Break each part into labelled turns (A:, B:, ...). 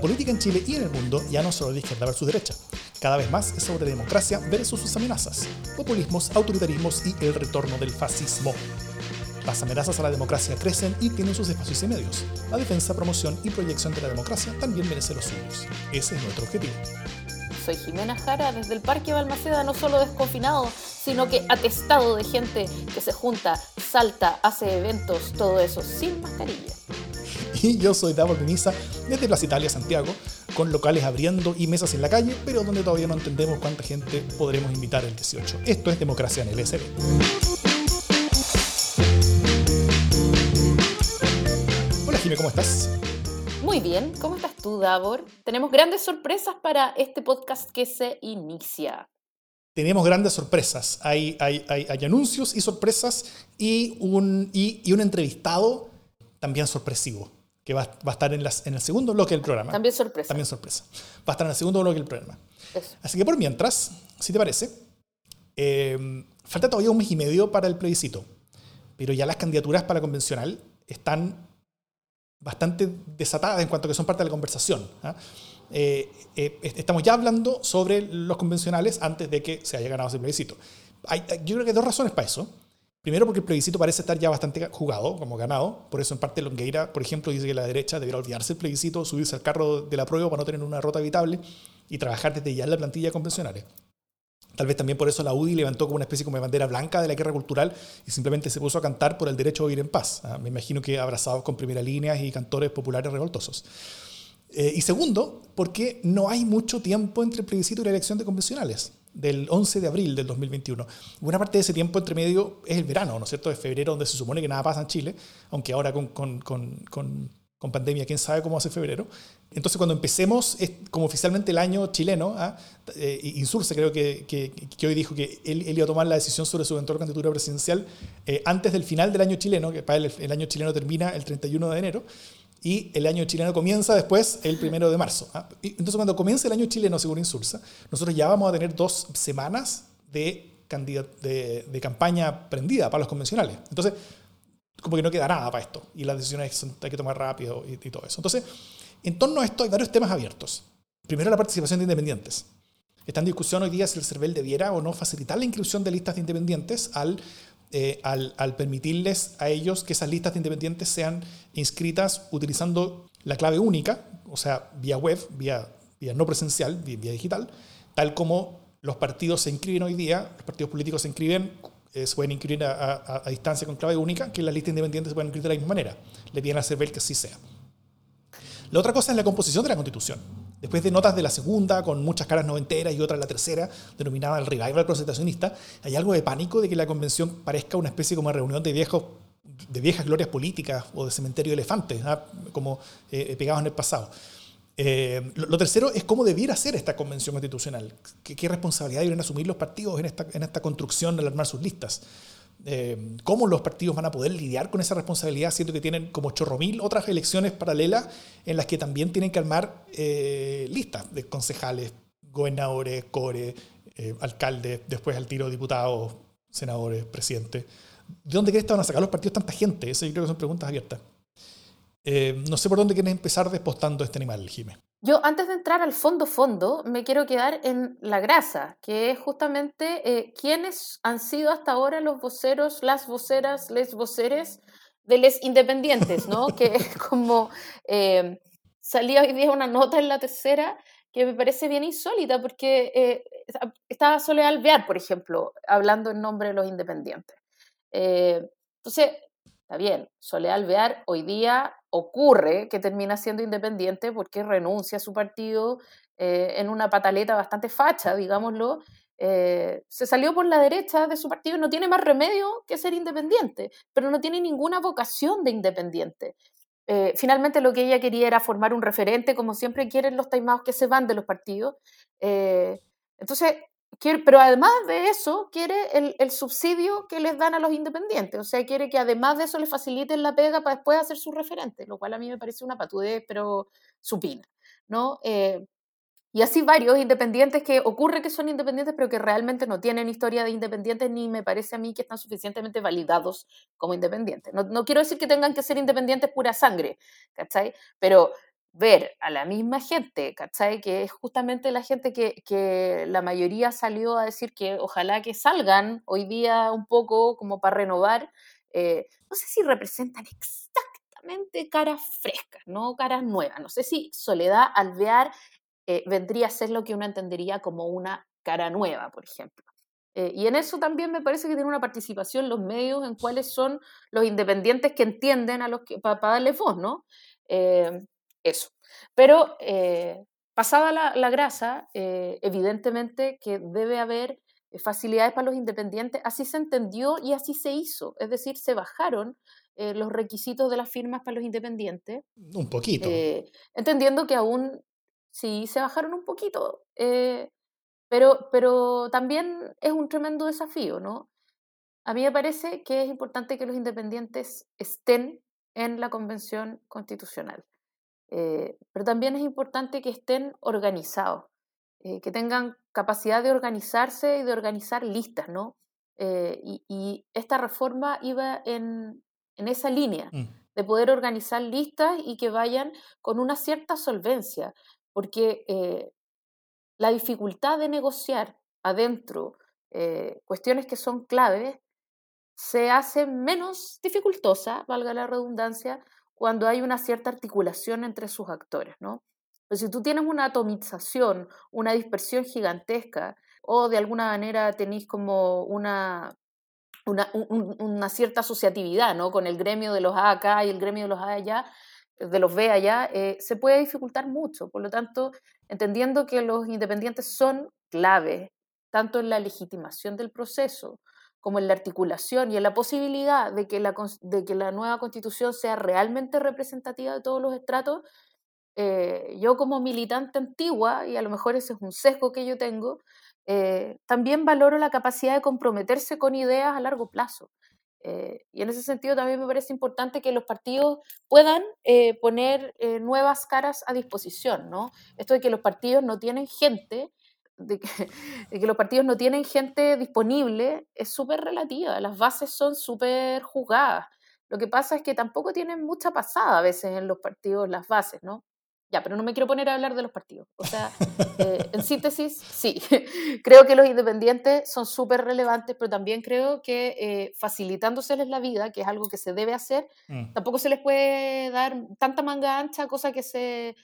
A: La política en Chile y en el mundo ya no solo de izquierda versus derecha. Cada vez más es sobre democracia versus sus amenazas, populismos, autoritarismos y el retorno del fascismo. Las amenazas a la democracia crecen y tienen sus espacios y medios. La defensa, promoción y proyección de la democracia también merece los suyos. Ese es nuestro objetivo.
B: Soy Jimena Jara desde el Parque Balmaceda, no solo desconfinado, sino que atestado de gente que se junta, salta, hace eventos, todo eso sin mascarilla.
A: Y yo soy Davor Benissa desde Plaza Italia, Santiago, con locales abriendo y mesas en la calle, pero donde todavía no entendemos cuánta gente podremos invitar el 18. Esto es Democracia en el SB. Hola Jimé, ¿cómo estás?
B: Muy bien, ¿cómo estás tú, Davor? Tenemos grandes sorpresas para este podcast que se inicia.
A: Tenemos grandes sorpresas. Hay, hay, hay, hay anuncios y sorpresas y un, y, y un entrevistado también sorpresivo que va, va a estar en, las, en, el segundo bloque del programa.
B: También sorpresa.
A: También sorpresa. Va a estar en el segundo bloque del programa.
B: Eso.
A: Así que por mientras, si te parece, eh, falta todavía un mes y medio para el plebiscito, pero ya las candidaturas para la convencional están bastante desatadas en cuanto a que son parte de la conversación. ¿ah? Eh, eh, estamos ya hablando sobre los convencionales antes de que se haya ganado ese plebiscito. Hay, yo creo que hay dos razones para eso. Primero, porque el plebiscito parece estar ya bastante jugado, como ganado. Por eso, en parte, Longueira, por ejemplo, dice que la derecha debería olvidarse del plebiscito, subirse al carro de la prueba para no tener una rota evitable y trabajar desde ya en la plantilla convencionales. Tal vez también por eso la UDI levantó como una especie como de bandera blanca de la guerra cultural y simplemente se puso a cantar por el derecho a vivir en paz. ¿ah? Me imagino que abrazados con primera línea y cantores populares revoltosos. Eh, y segundo, porque no hay mucho tiempo entre el plebiscito y la elección de convencionales del 11 de abril del 2021. Buena parte de ese tiempo entre medio es el verano, ¿no es cierto? Es febrero, donde se supone que nada pasa en Chile, aunque ahora con, con, con, con pandemia, quién sabe cómo hace febrero. Entonces, cuando empecemos, como oficialmente el año chileno, ¿ah? eh, Insurce creo que, que, que, hoy dijo que él, él, iba a tomar la decisión sobre su eventual candidatura presidencial eh, antes del final del año chileno, que para él el año chileno termina el 31 de enero, y el año chileno comienza después el primero de marzo. ¿ah? Entonces, cuando comience el año chileno, según Insursa, nosotros ya vamos a tener dos semanas de, de, de campaña prendida para los convencionales. Entonces, como que no queda nada para esto, y las decisiones son, hay que tomar rápido y, y todo eso. Entonces, en torno a esto hay varios temas abiertos. Primero, la participación de independientes. Está en discusión hoy día si el CERVEL debiera o no facilitar la inscripción de listas de independientes al eh, al, permitirles a ellos que esas listas de independientes sean inscritas utilizando la clave única, o sea, vía web, vía, vía no presencial, vía, digital, tal como los partidos se inscriben hoy día, los partidos políticos se inscriben, eh, se pueden inscribir a, a, a, distancia con clave única, que las listas independientes se pueden inscribir de la misma manera. Le piden a CERVEL que así sea. La otra cosa es la composición de la Constitución. Después de notas de la segunda, con muchas caras noventeras y otras la tercera, denominada el revival concentracionista, hay algo de pánico de que la convención parezca una especie como reunión de viejos de viejas glorias políticas o de cementerio de elefantes, ¿ah? como eh, pegados en el pasado. Eh, lo, lo, tercero es cómo debiera ser esta convención constitucional. ¿Qué, qué responsabilidad deben asumir los partidos en esta, en esta construcción de armar sus listas? Eh, cómo los partidos van a poder lidiar con esa responsabilidad, siendo que tienen como chorro mil otras elecciones paralelas en las que también tienen que armar eh, listas de concejales, gobernadores, core, eh, alcaldes, después al tiro diputados, senadores, presidentes. ¿De dónde crees que van a sacar los partidos tanta gente? Eso yo creo que son preguntas abiertas. No sé por dónde quieren empezar despostando este animal, Jiménez.
B: Yo, antes de entrar al fondo fondo, me quiero quedar en la grasa, que es justamente eh, quiénes han sido hasta ahora los voceros, las voceras, les voceres de les independientes, ¿no? que es como eh, salía hoy día una nota en la tercera que me parece bien insólita, porque eh, estaba Soledad Alvear, por ejemplo, hablando en nombre de los independientes. Eh, entonces, está bien, Soledad Alvear hoy día ocurre que termina siendo independiente porque renuncia a su partido eh, en una pataleta bastante facha, digámoslo. Eh, se salió por la derecha de su partido y no tiene más remedio que ser independiente, pero no tiene ninguna vocación de independiente. Eh, finalmente lo que ella quería era formar un referente, como siempre quieren los taimados que se van de los partidos. Entonces, pero además de eso, quiere el, el, subsidio que les dan a los independientes. O sea, quiere que además de eso les faciliten la pega para después hacer su referente, lo cual a mí me parece una patudez, pero supina. ¿no? Eh, y así varios independientes que ocurre que son independientes, pero que realmente no tienen historia de independientes, ni me parece a mí que están suficientemente validados como independientes. No, no quiero decir que tengan que ser independientes pura sangre, ¿cachai? Pero ver a la misma gente, ¿cachai? Que es justamente la gente que, que, la mayoría salió a decir que ojalá que salgan hoy día un poco como para renovar, eh, no sé si representan exactamente caras frescas, ¿no? Caras nuevas. No sé si Soledad Alvear eh, vendría a ser lo que uno entendería como una cara nueva, por ejemplo. Eh, y en eso también me parece que tiene una participación los medios en cuáles son los independientes que entienden a los que, para, darle voz, ¿no? Eso. Pero pasada la, la grasa, evidentemente que debe haber facilidades para los independientes, así se entendió y así se hizo, es decir, se bajaron eh, los requisitos de las firmas para los independientes.
A: Un poquito.
B: Eh, entendiendo que aún sí se bajaron un poquito, eh, pero, pero también es un tremendo desafío, ¿no? A mí me parece que es importante que los independientes estén en la Convención Constitucional, pero también es importante que estén organizados. Eh, que tengan capacidad de organizarse y de organizar listas, ¿no? Eh, y, esta reforma iba en, en esa línea, mm. de poder organizar listas y que vayan con una cierta solvencia, porque eh, la dificultad de negociar adentro cuestiones que son claves se hace menos dificultosa, valga la redundancia, cuando hay una cierta articulación entre sus actores, ¿no? Pero si tú tienes una atomización, una dispersión gigantesca, o de alguna manera tenéis como una, una, cierta asociatividad ¿no? con el gremio de los A acá y el gremio de los A allá, de los B allá, eh, se puede dificultar mucho. Por lo tanto, entendiendo que los independientes son clave, tanto en la legitimación del proceso como en la articulación y en la posibilidad de que la, de que la nueva constitución sea realmente representativa de todos los estratos, eh, yo como militante antigua, y a lo mejor ese es un sesgo que yo tengo, eh, también valoro la capacidad de comprometerse con ideas a largo plazo. Eh, y en ese sentido también me parece importante que los partidos puedan poner nuevas caras a disposición, ¿no? Esto de que los partidos no tienen gente, de que, de que los partidos no tienen gente disponible, es súper relativa, las bases son súper juzgadas. Lo que pasa es que tampoco tienen mucha pasada a veces en los partidos las bases, ¿no? Ya, pero no me quiero poner a hablar de los partidos. O sea, eh, en síntesis, sí, creo que los independientes son súper relevantes, pero también creo que eh, facilitándoseles la vida, que es algo que se debe hacer, mm. tampoco se les puede dar tanta manga ancha, cosa que se,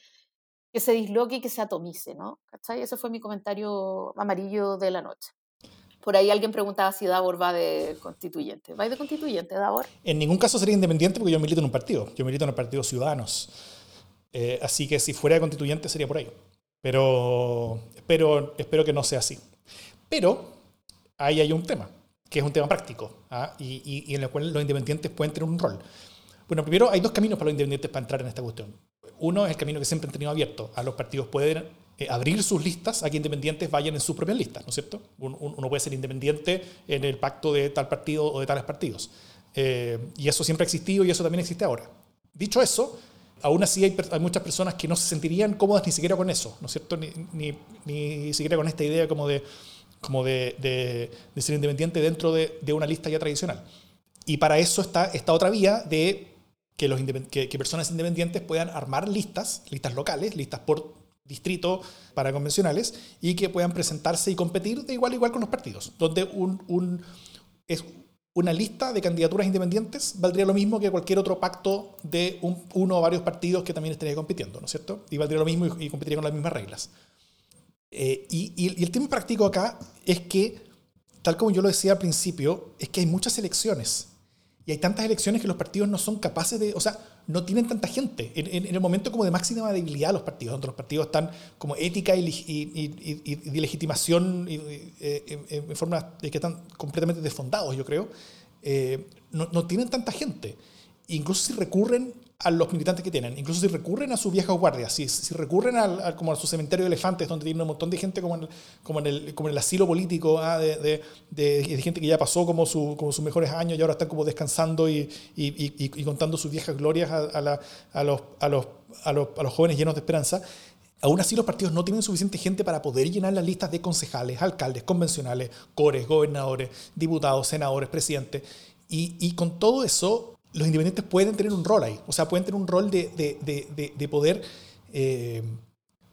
B: que se disloque y que se atomice, ¿no? ¿Cachai? Ese fue mi comentario amarillo de la noche. Por ahí alguien preguntaba si Davor va de constituyente. ¿Va de constituyente, Davor?
A: En ningún caso sería independiente porque yo milito en un partido. Yo milito en el Partido Ciudadanos. Eh, así que si fuera constituyente sería por ahí. Pero espero, espero que no sea así. Pero ahí hay un tema, que es un tema práctico, ¿ah? y, en el cual los independientes pueden tener un rol. Bueno, primero hay dos caminos para los independientes para entrar en esta cuestión. Uno es el camino que siempre han tenido abierto. A los partidos pueden eh, abrir sus listas a que independientes vayan en sus propias listas, ¿no es cierto? Uno, puede ser independiente en el pacto de tal partido o de tales partidos. Eh, y eso siempre ha existido y eso también existe ahora. Dicho eso, aún así hay, muchas personas que no se sentirían cómodas ni siquiera con eso, ¿no es cierto? Ni, ni, ni siquiera con esta idea como de, como de, ser independiente dentro de, de, una lista ya tradicional. Y para eso está esta otra vía de que, personas independientes puedan armar listas, listas locales, listas por distrito para convencionales, y que puedan presentarse y competir de igual a igual con los partidos, donde es una lista de candidaturas independientes valdría lo mismo que cualquier otro pacto de uno o varios partidos que también estaría compitiendo, ¿no es cierto? Y valdría lo mismo y, competiría con las mismas reglas. Eh, y, el tema práctico acá es que, tal como yo lo decía al principio, es que hay muchas elecciones. Y hay tantas elecciones que los partidos no son capaces de, o sea, no tienen tanta gente. En, el momento como de máxima debilidad los partidos, donde los partidos están como ética y, de legitimación en forma de que están completamente desfondados, yo creo, eh, no, no, tienen tanta gente. Incluso si recurren a los militantes que tienen, incluso si recurren a sus viejas guardias, si, si recurren al, como a su cementerio de elefantes, donde tienen un montón de gente como en como en el, como el asilo político, ah, de, de, gente que ya pasó como, su, como sus mejores años y ahora están como descansando y, y, y, contando sus viejas glorias a, a, la, a, los, a, los, a, los, a los jóvenes llenos de esperanza. Aún así, los partidos no tienen suficiente gente para poder llenar las listas de concejales, alcaldes, convencionales, cores, gobernadores, diputados, senadores, presidentes. Y, y con todo eso, los independientes pueden tener un rol ahí, o sea, pueden tener un rol de, de, de, de poder eh,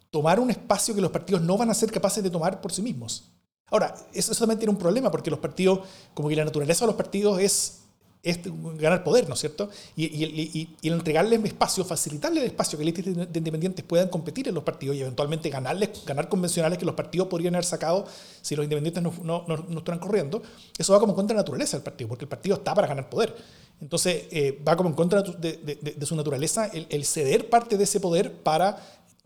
A: tomar un espacio que los partidos no van a ser capaces de tomar por sí mismos. Ahora, eso, también tiene un problema porque los partidos, como que la naturaleza de los partidos es, ganar poder, ¿no es cierto? Y, y, y, el entregarles espacio, facilitarles el espacio que listas de independientes puedan competir en los partidos y eventualmente ganarles, ganar convencionales que los partidos podrían haber sacado si los independientes no, no, no estuvieran corriendo, eso va como contra la naturaleza del partido, porque el partido está para ganar poder. Entonces, eh, va como en contra de, de, de, su naturaleza el, el, ceder parte de ese poder para,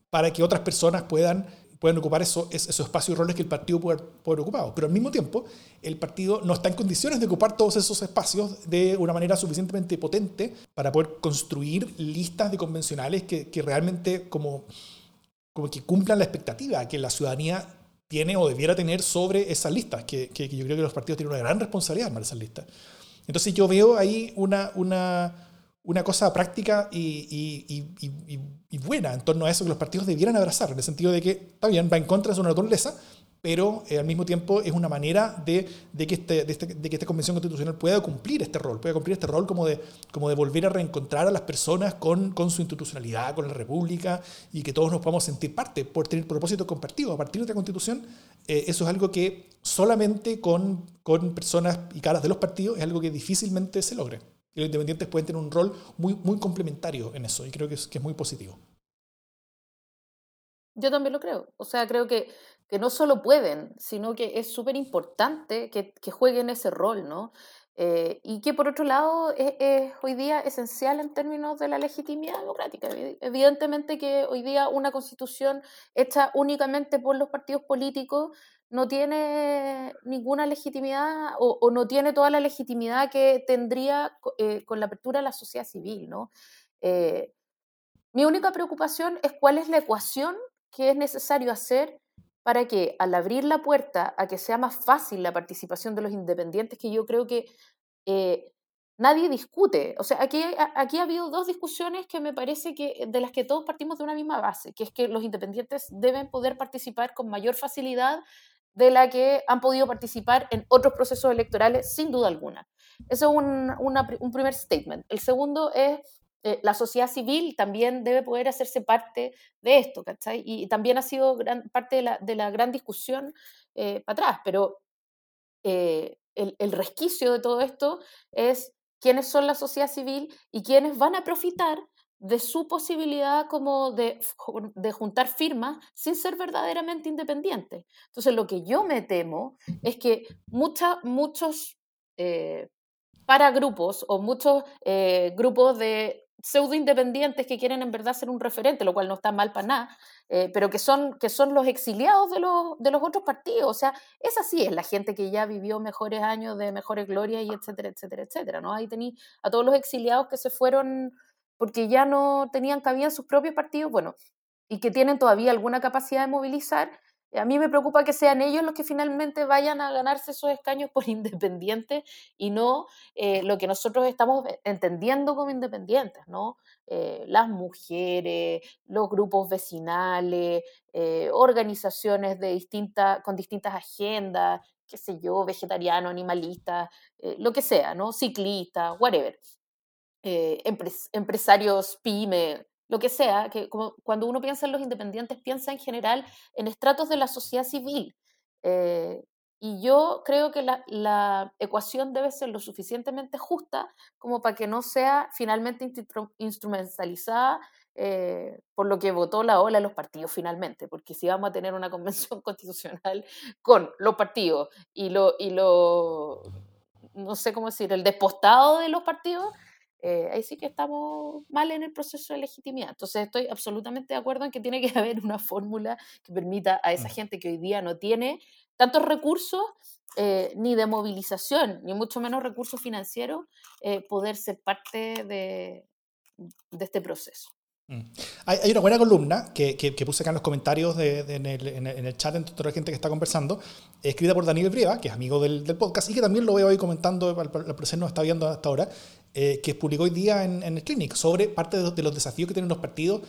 A: para que otras personas puedan pueden ocupar eso, esos espacios y roles que el partido puede haber ocupado. Pero al mismo tiempo, el partido no está en condiciones de ocupar todos esos espacios de una manera suficientemente potente para poder construir listas de convencionales que, que realmente como, como que cumplan la expectativa que la ciudadanía tiene o debiera tener sobre esas listas, que, que, yo creo que los partidos tienen una gran responsabilidad en esas listas. Entonces yo veo ahí una, una una cosa práctica y, buena en torno a eso que los partidos debieran abrazar, en el sentido de que, está bien, va en contra de su naturaleza, pero eh, al mismo tiempo es una manera de, que este, este, de, que esta convención constitucional pueda cumplir este rol, pueda cumplir este rol como de, volver a reencontrar a las personas con, su institucionalidad, con la república, y que todos nos podamos sentir parte, por tener propósitos compartidos. A partir de esta constitución, eh, eso es algo que solamente con, personas y caras de los partidos es algo que difícilmente se logre. Y los independientes pueden tener un rol muy, muy complementario en eso y creo que es muy positivo.
B: Yo también lo creo. O sea, creo que, que no solo pueden, sino que es súper importante que, que, jueguen ese rol, ¿no? Eh, y que por otro lado es, es, hoy día esencial en términos de la legitimidad democrática. Evidentemente que hoy día una constitución hecha únicamente por los partidos políticos no tiene ninguna legitimidad o, no tiene toda la legitimidad que tendría eh, con la apertura de la sociedad civil. ¿no? Eh, mi única preocupación es cuál es la ecuación que es necesario hacer para que al abrir la puerta a que sea más fácil la participación de los independientes, que yo creo que eh, nadie discute. O sea, aquí, aquí ha habido dos discusiones que me parece que de las que todos partimos de una misma base, que es que los independientes deben poder participar con mayor facilidad de la que han podido participar en otros procesos electorales, sin duda alguna. Eso es un, un primer statement. El segundo es eh, la sociedad civil también debe poder hacerse parte de esto, ¿cachai? Y, también ha sido gran, parte de la, de la gran discusión eh, para atrás, pero eh, el, el resquicio de todo esto es quiénes son la sociedad civil y quiénes van a profitar de su posibilidad como de, de, juntar firmas sin ser verdaderamente independientes. Entonces, lo que yo me temo es que mucha, muchos eh, paragrupos o muchos grupos de pseudo independientes que quieren en verdad ser un referente, lo cual no está mal para nada, eh, pero que son, que son los exiliados de los, de los otros partidos. O sea, es así, es la gente que ya vivió mejores años de mejores glorias y etcétera, etcétera, etcétera. ¿no? Ahí tenéis a todos los exiliados que se fueron porque ya no tenían cabida en sus propios partidos, bueno, y que tienen todavía alguna capacidad de movilizar, a mí me preocupa que sean ellos los que finalmente vayan a ganarse esos escaños por independientes y no eh, lo que nosotros estamos entendiendo como independientes, ¿no? Eh, las mujeres, los grupos vecinales, eh, organizaciones de distinta, con distintas agendas, qué sé yo, vegetariano, animalista, lo que sea, ¿no? Ciclistas, whatever. Empresarios, pyme, lo que sea, que como cuando uno piensa en los independientes, piensa en general en estratos de la sociedad civil. Eh, y yo creo que la, la, ecuación debe ser lo suficientemente justa como para que no sea finalmente instrumentalizada eh, por lo que votó la ola de los partidos finalmente, porque si vamos a tener una convención constitucional con los partidos y lo, y lo no sé cómo decir, el despostado de los partidos, eh, ahí sí que estamos mal en el proceso de legitimidad. Entonces estoy absolutamente de acuerdo en que tiene que haber una fórmula que permita a esa mm. gente que hoy día no tiene tantos recursos, eh, ni de movilización, ni mucho menos recursos financieros, eh, poder ser parte de, de este proceso.
A: Mm. Hay, una buena columna que, que, puse acá en los comentarios de, en, el, en, el, chat entre toda la gente que está conversando, escrita por Daniel Brieva, que es amigo del, del, podcast y que también lo veo ahí comentando, la presente nos está viendo hasta ahora, eh, que publicó hoy día en, en, el Clinic sobre parte de, los desafíos que tienen los partidos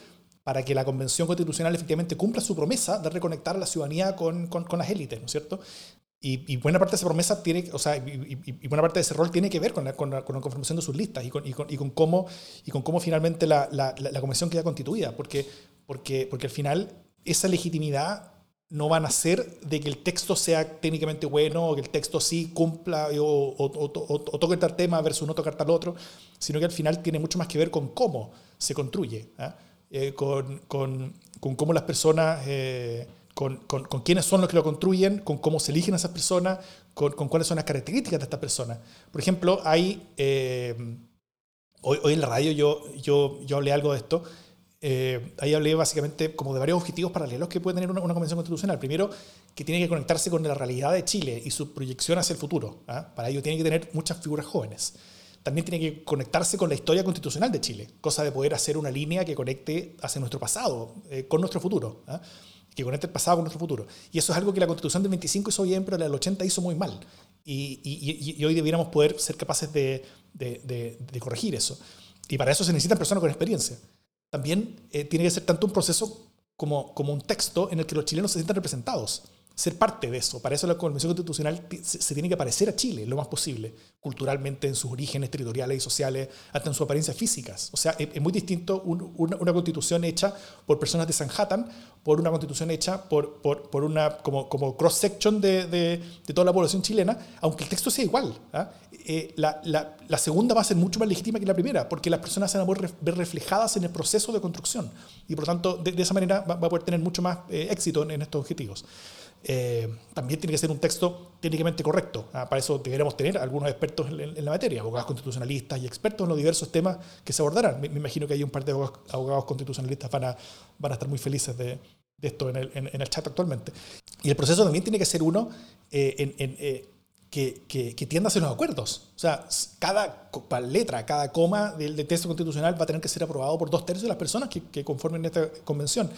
A: para que la Convención Constitucional efectivamente cumpla su promesa de reconectar a la ciudadanía con, con, con las élites, ¿no es cierto? Y, buena parte de esa promesa tiene, o sea, y, buena parte de ese rol tiene que ver con la, con la, conformación de sus listas y con, y con, cómo, y con cómo finalmente la, la, la, convención queda constituida. Porque, porque, porque al final esa legitimidad no van a ser de que el texto sea técnicamente bueno o que el texto sí cumpla o, o, toque tal tema versus no tocar tal otro, sino que al final tiene mucho más que ver con cómo se construye, ¿ah? eh, con, con, con, cómo las personas, eh, con, con, quiénes son los que lo construyen, con cómo se eligen a esas personas, con, cuáles son las características de estas personas. Por ejemplo, hay, eh, hoy, en la radio yo, yo, yo hablé algo de esto, eh, ahí hablé básicamente como de varios objetivos paralelos que puede tener una, convención constitucional. Primero, que tiene que conectarse con la realidad de Chile y su proyección hacia el futuro. ¿ah? Para ello tiene que tener muchas figuras jóvenes. También tiene que conectarse con la historia constitucional de Chile, cosa de poder hacer una línea que conecte hacia nuestro pasado, eh, con nuestro futuro. ¿ah? que conecte el pasado con nuestro futuro. Y eso es algo que la constitución del 25 hizo bien, pero la del 80 hizo muy mal. Y, y, hoy debiéramos poder ser capaces de, de, de corregir eso. Y para eso se necesitan personas con experiencia también eh, tiene que ser tanto un proceso como, como un texto en el que los chilenos se sientan representados ser parte de eso. Para eso la Convención Constitucional se, tiene que parecer a Chile lo más posible, culturalmente, en sus orígenes territoriales y sociales, hasta en sus apariencias físicas. O sea, es, muy distinto una, constitución hecha por personas de Sanhattan por una constitución hecha por, por, una como, como cross-section de, de, toda la población chilena, aunque el texto sea igual. ¿ah? Eh, la, la, la, segunda va a ser mucho más legítima que la primera, porque las personas se van a poder ver reflejadas en el proceso de construcción y por lo tanto de, esa manera va, a poder tener mucho más eh, éxito en estos objetivos. Eh, también tiene que ser un texto técnicamente correcto. Ah, para eso deberíamos tener algunos expertos en, la materia, abogados constitucionalistas y expertos en los diversos temas que se abordarán. Me, imagino que hay un par de abogados, constitucionalistas van a, van a estar muy felices de, de esto en el, en, el, chat actualmente. Y el proceso también tiene que ser uno eh, eh, que, que, que, tienda hacia los acuerdos. O sea, cada letra, cada coma del, del, texto constitucional va a tener que ser aprobado por dos tercios de las personas que, que conformen esta convención.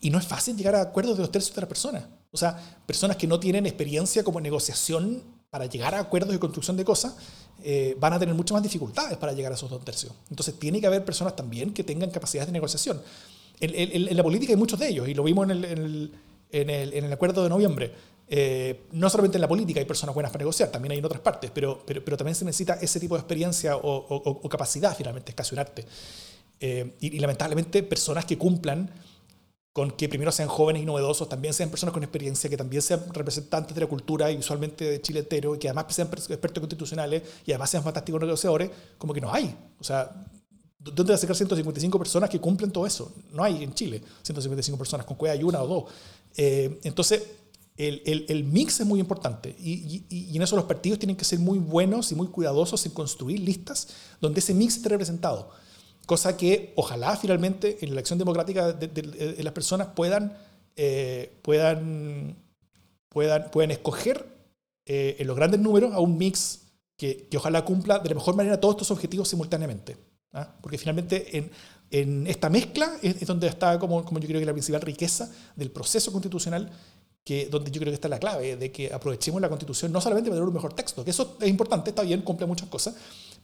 A: Y no es fácil llegar a acuerdos de dos tercios de las personas. O sea, personas que no tienen experiencia como negociación para llegar a acuerdos de construcción de cosas, eh, van a tener muchas más dificultades para llegar a esos dos tercios. Entonces, tiene que haber personas también que tengan capacidades de negociación. En, la política hay muchos de ellos, y lo vimos en el, en el acuerdo de noviembre. Eh, no solamente en la política hay personas buenas para negociar, también hay en otras partes, pero, pero, pero también se necesita ese tipo de experiencia o, o, capacidad, finalmente, es casi un arte. Eh, y, y, lamentablemente, personas que cumplan con que primero sean jóvenes y novedosos, también sean personas con experiencia, que también sean representantes de la cultura y visualmente de Chile entero, y que además sean expertos constitucionales y además sean fantásticos negociadores, como que no hay. O sea, ¿dónde va a sacar 155 personas que cumplen todo eso? No hay en Chile 155 personas, con cueva hay una o dos. Eh, entonces, el, el, el, mix es muy importante y, y, y, en eso los partidos tienen que ser muy buenos y muy cuidadosos en construir listas donde ese mix esté representado cosa que ojalá finalmente en la elección democrática de, las personas puedan, eh, puedan, puedan, puedan escoger eh, en los grandes números a un mix que, que, ojalá cumpla de la mejor manera todos estos objetivos simultáneamente. ¿ah? Porque finalmente en, en esta mezcla es, donde está como, como yo creo que la principal riqueza del proceso constitucional que, donde yo creo que está la clave, de que aprovechemos la constitución no solamente para tener un mejor texto, que eso es importante, está bien, cumple muchas cosas,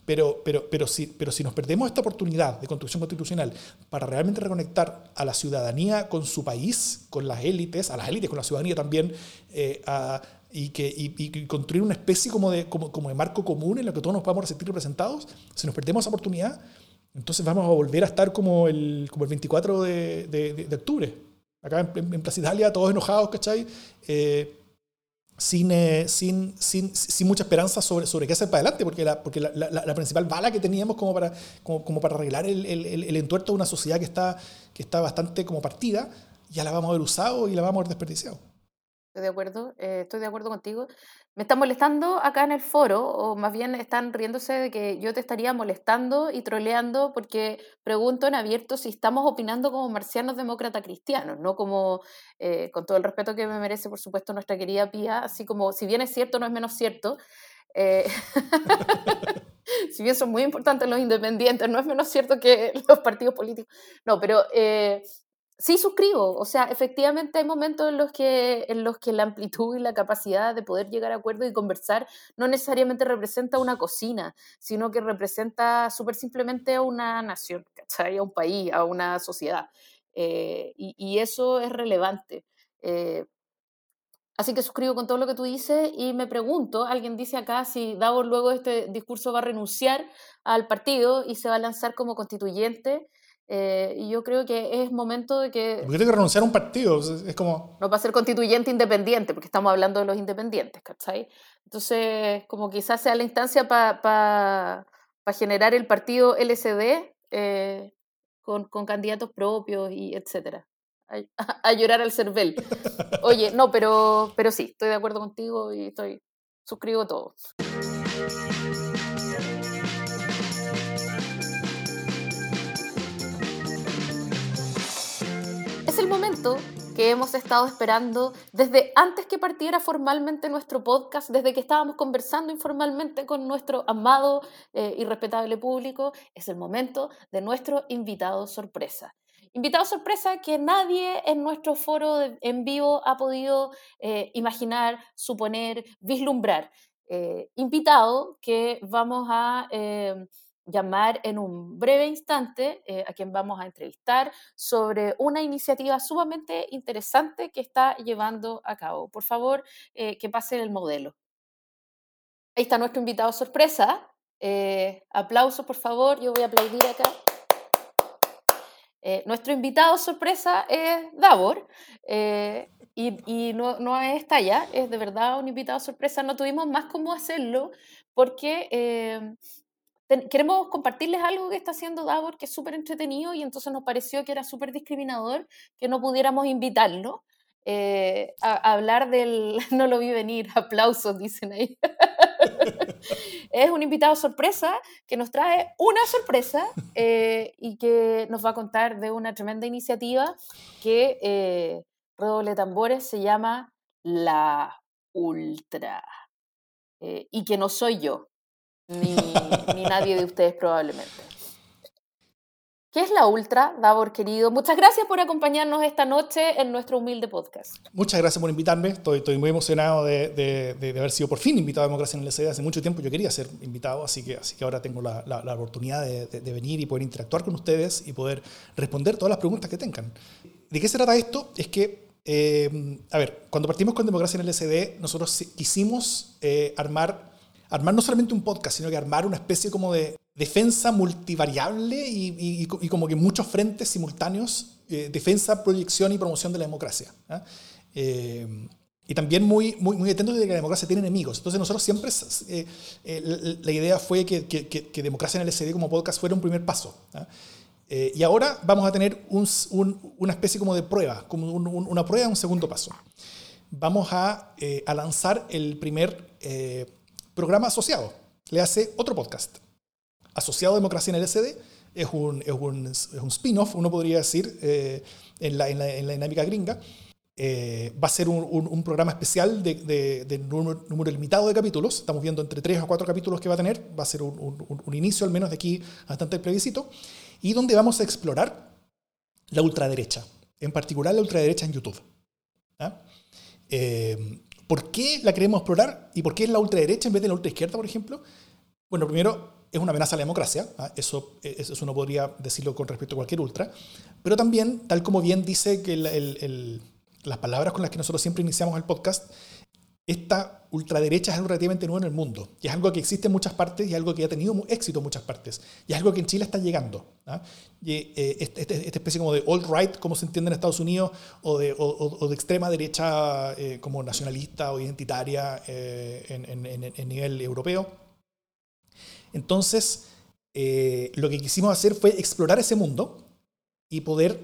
A: pero, pero, pero, si, pero si nos perdemos esta oportunidad de construcción constitucional para realmente reconectar a la ciudadanía con su país, con las élites, a las élites, con la ciudadanía también, eh, y, que, y, construir una especie como de, como, como, de marco común en lo que todos nos podamos sentir representados, si nos perdemos esa oportunidad, entonces vamos a volver a estar como el, como el 24 de, de, octubre, acá en, en, Plaza Italia, todos enojados, ¿cachai? Eh, sin, eh, sin, sin, sin, mucha esperanza sobre, sobre qué hacer para adelante, porque, la, porque la, la, principal bala que teníamos como para, como, como para arreglar el, el, el, entuerto de una sociedad que está, que está bastante como partida, ya la vamos a haber usado y la vamos a haber desperdiciado.
B: Estoy de acuerdo, eh, estoy de acuerdo contigo. Me están molestando acá en el foro, o más bien están riéndose de que yo te estaría molestando y troleando porque pregunto en abierto si estamos opinando como marcianos demócrata cristianos, no como, eh, con todo el respeto que me merece, por supuesto, nuestra querida Pía, así como, si bien es cierto, no es menos cierto. Eh, si bien son muy importantes los independientes, no es menos cierto que los partidos políticos. No, pero Sí, suscribo. O sea, efectivamente hay momentos en los, que, en los que la amplitud y la capacidad de poder llegar a acuerdos y conversar no necesariamente representa una cocina, sino que representa súper simplemente a una nación, ¿cachai? A un país, a una sociedad. Eh, y, eso es relevante. Eh, así que suscribo con todo lo que tú dices y me pregunto, alguien dice acá si Davos luego de este discurso va a renunciar al partido y se va a lanzar como constituyente. Eh, y yo creo que es momento de que...
A: Porque tengo que renunciar a un partido, es como...
B: No va a ser constituyente independiente, porque estamos hablando de los independientes, ¿cachai? Entonces, como quizás sea la instancia para generar el partido LCD eh, con, con, candidatos propios y etcétera. A, a, llorar al cervel. Oye, no, pero, pero sí, estoy de acuerdo contigo y estoy suscribo todo. Que hemos estado esperando desde antes que partiera formalmente nuestro podcast, desde que estábamos conversando informalmente con nuestro amado eh, y respetable público, es el momento de nuestro invitado sorpresa. Invitado sorpresa que nadie en nuestro foro en vivo ha podido eh, imaginar, suponer, vislumbrar. Eh, invitado que vamos a llamar en un breve instante eh, a quien vamos a entrevistar sobre una iniciativa sumamente interesante que está llevando a cabo. Por favor, eh, que pase el modelo. Ahí está nuestro invitado sorpresa. Eh, aplausos, por favor. Yo voy a aplaudir acá. nuestro invitado sorpresa es Davor. y, y no, no es talla, es de verdad un invitado sorpresa. No tuvimos más cómo hacerlo porque queremos compartirles algo que está haciendo Davor que es súper entretenido y entonces nos pareció que era súper discriminador que no pudiéramos invitarlo eh, a, hablar del... No lo vi venir, aplausos dicen ahí. es un invitado sorpresa que nos trae una sorpresa eh, y que nos va a contar de una tremenda iniciativa que, eh, redoble tambores, se llama La Ultra. Eh, y que no soy yo, ni, nadie de ustedes probablemente. ¿Qué es la Ultra, Davor querido? Muchas gracias por acompañarnos esta noche en nuestro humilde podcast.
A: Muchas gracias por invitarme. Estoy, muy emocionado de, haber sido por fin invitado a Democracia en el SD. Hace mucho tiempo yo quería ser invitado, así que, ahora tengo la oportunidad de, venir y poder interactuar con ustedes y poder responder todas las preguntas que tengan. ¿De qué se trata esto? Es que, eh, a ver, cuando partimos con Democracia en el SD, nosotros quisimos eh, armar armar no solamente un podcast, sino que armar una especie como de defensa multivariable y, como que muchos frentes simultáneos, eh, defensa, proyección y promoción de la democracia. ¿ah? Eh, y también muy, muy, muy atentos de que la democracia tiene enemigos. Entonces nosotros siempre, eh, la idea fue que, que, Democracia en el SD como podcast fuera un primer paso. ¿ah? y ahora vamos a tener un, una especie como de prueba, como una prueba, un segundo paso. Vamos a, a lanzar el primer programa asociado. Le hace otro podcast. Asociado a Democracia en el SD es un, es un, es un spin-off, uno podría decir, eh, en, la, en, la, en, la, dinámica gringa. Eh, va a ser un, un, programa especial de, de, número, limitado de capítulos. Estamos viendo entre tres o cuatro capítulos que va a tener. Va a ser un, inicio, al menos de aquí hasta el plebiscito. Y donde vamos a explorar la ultraderecha, en particular la ultraderecha en YouTube. ¿Ah? Eh, ¿Por qué la queremos explorar y por qué es la ultraderecha en vez de la ultraizquierda, por ejemplo? Bueno, primero, es una amenaza a la democracia, ¿ah? eso, eso uno podría decirlo con respecto a cualquier ultra, pero también, tal como bien dice que las palabras con las que nosotros siempre iniciamos el podcast, esta ultraderecha es algo relativamente nuevo en el mundo. Y es algo que existe en muchas partes y algo que ha tenido éxito en muchas partes. Y es algo que en Chile está llegando. ¿ah? Y, eh, este, este, esta especie como de alt-right, como se entiende en Estados Unidos, o de, extrema derecha eh, como nacionalista o identitaria eh, en, en, en, nivel europeo. Entonces, lo que quisimos hacer fue explorar ese mundo y poder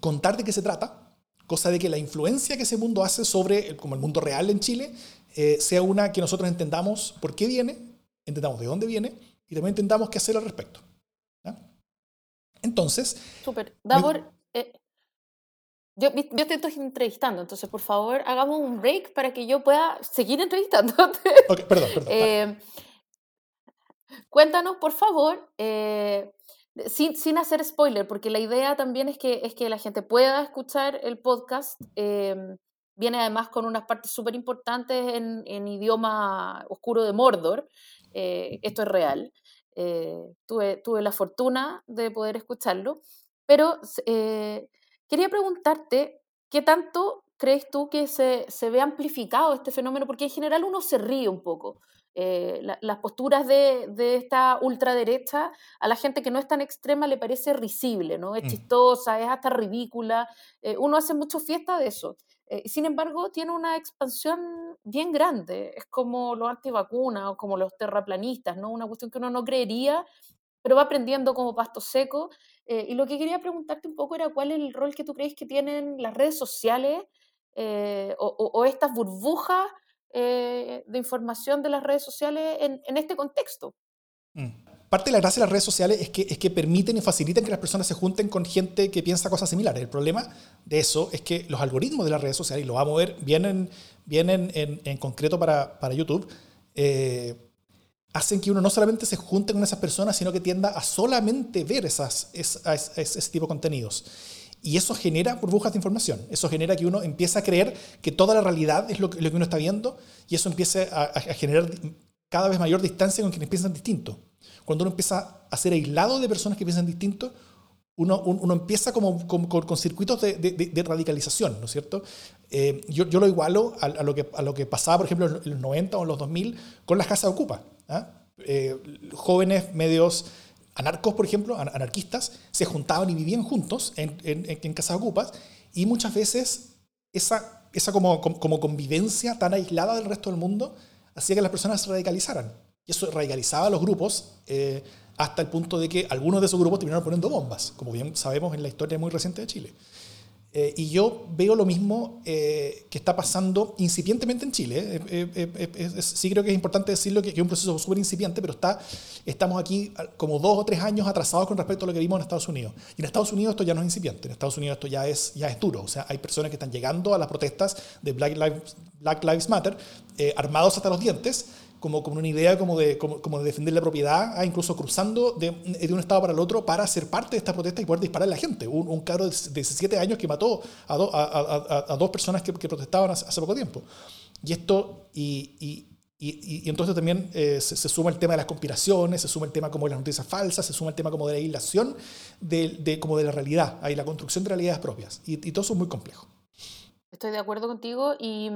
A: contar de qué se trata cosa de que la influencia que ese mundo hace sobre como el mundo real en Chile eh, sea una que nosotros entendamos por qué viene, entendamos de dónde viene y también entendamos qué hacer al respecto. Entonces...
B: Súper. Davor, eh, yo, yo te estoy entrevistando, entonces por favor hagamos un break para que yo pueda seguir entrevistándote.
A: Ok, perdón, perdón.
B: Eh, cuéntanos, por favor, sin, sin, hacer spoiler, porque la idea también es que, es que la gente pueda escuchar el podcast. Em, viene además con unas partes súper importantes en, en, idioma oscuro de Mordor. Eh, esto es real. Eh, tuve, tuve, la fortuna de poder escucharlo. Pero eh, quería preguntarte, ¿qué tanto crees tú que se, se ve amplificado este fenómeno? Porque en general uno se ríe un poco eh, las posturas de, de, esta ultraderecha a la gente que no es tan extrema le parece risible, ¿no? Es mm. chistosa, es hasta ridícula. Eh, uno hace mucho fiesta de eso. Eh, sin embargo, tiene una expansión bien grande. Es como los antivacunas o como los terraplanistas, ¿no? Una cuestión que uno no creería, pero va aprendiendo como pasto seco. y lo que quería preguntarte un poco era cuál es el rol que tú crees que tienen las redes sociales o, o, estas burbujas eh, de información de las redes sociales en, este contexto.
A: Mm. Parte de la gracia de las redes sociales es que, es que permiten y facilitan que las personas se junten con gente que piensa cosas similares. El problema de eso es que los algoritmos de las redes sociales, y lo vamos a ver bien en, en, concreto para, para YouTube, eh, hacen que uno no solamente se junte con esas personas, sino que tienda a solamente ver esas, ese tipo de contenidos. Y eso genera burbujas de información. Eso genera que uno empieza a creer que toda la realidad es lo que, lo que uno está viendo y eso empieza a, generar cada vez mayor distancia con quienes piensan distinto. Cuando uno empieza a ser aislado de personas que piensan distinto, uno, uno empieza como, con, circuitos de, de, radicalización, ¿no es cierto? Eh, yo, yo, lo igualo a, lo que, a lo que pasaba, por ejemplo, en los 90 o en los 2000 con las casas Ocupa. ¿ah? Eh, jóvenes medios anarcos, por ejemplo, anarquistas, se juntaban y vivían juntos en, en, en casas ocupas y muchas veces esa, esa como, como, convivencia tan aislada del resto del mundo hacía que las personas se radicalizaran. Y eso radicalizaba a los grupos eh, hasta el punto de que algunos de esos grupos terminaron poniendo bombas, como bien sabemos en la historia muy reciente de Chile. Eh, y yo veo lo mismo eh, que está pasando incipientemente en Chile. Eh, sí creo que es importante decirlo que, es un proceso súper incipiente, pero está, estamos aquí como dos o tres años atrasados con respecto a lo que vimos en Estados Unidos. Y en Estados Unidos esto ya no es incipiente, en Estados Unidos esto ya es, ya es duro. O sea, hay personas que están llegando a las protestas de Black Lives, Black Lives Matter armados hasta los dientes como, como una idea como de, como, como de defender la propiedad, ah, incluso cruzando de, de, un estado para el otro para ser parte de esta protesta y poder disparar a la gente. Un, un caro de 17 años que mató a, a, a, dos personas que, que protestaban hace, poco tiempo. Y esto, y, y, y, entonces también eh, se, suma el tema de las conspiraciones, se suma el tema como de las noticias falsas, se suma el tema como de la aislación de, de como de la realidad, ahí la construcción de realidades propias. Y, y todo eso es muy complejo.
B: Estoy de acuerdo contigo y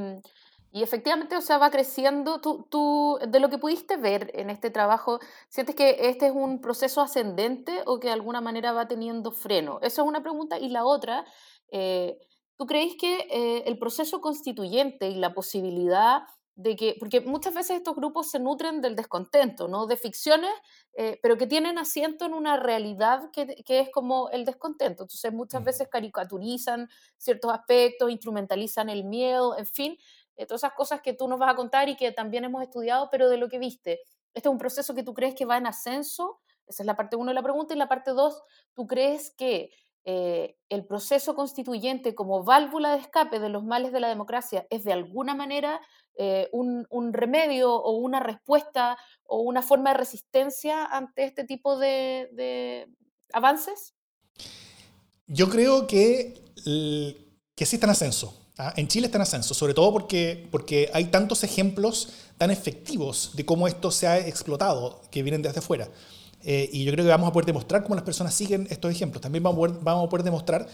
B: y efectivamente, o sea, va creciendo. Tú, tú, de lo que pudiste ver en este trabajo, ¿sientes que este es un proceso ascendente o que de alguna manera va teniendo freno? Esa es una pregunta. Y la otra, eh, ¿tú crees que eh, el proceso constituyente y la posibilidad de que, porque muchas veces estos grupos se nutren del descontento, ¿no? De ficciones, eh, pero que tienen asiento en una realidad que, que, es como el descontento. Entonces muchas veces caricaturizan ciertos aspectos, instrumentalizan el miedo, en fin, eh, todas esas cosas que tú nos vas a contar y que también hemos estudiado, pero de lo que viste. ¿Este es un proceso que tú crees que va en ascenso? Esa es la parte uno de la pregunta. Y la parte dos, ¿tú crees que eh, el proceso constituyente como válvula de escape de los males de la democracia es de alguna manera eh, un, un, remedio o una respuesta o una forma de resistencia ante este tipo de, de avances?
A: Yo creo que, que sí está en ascenso. ¿Ah? En Chile está en ascenso, sobre todo porque, porque hay tantos ejemplos tan efectivos de cómo esto se ha explotado que vienen desde afuera. Eh, y yo creo que vamos a poder demostrar cómo las personas siguen estos ejemplos. También vamos a poder, vamos a poder demostrar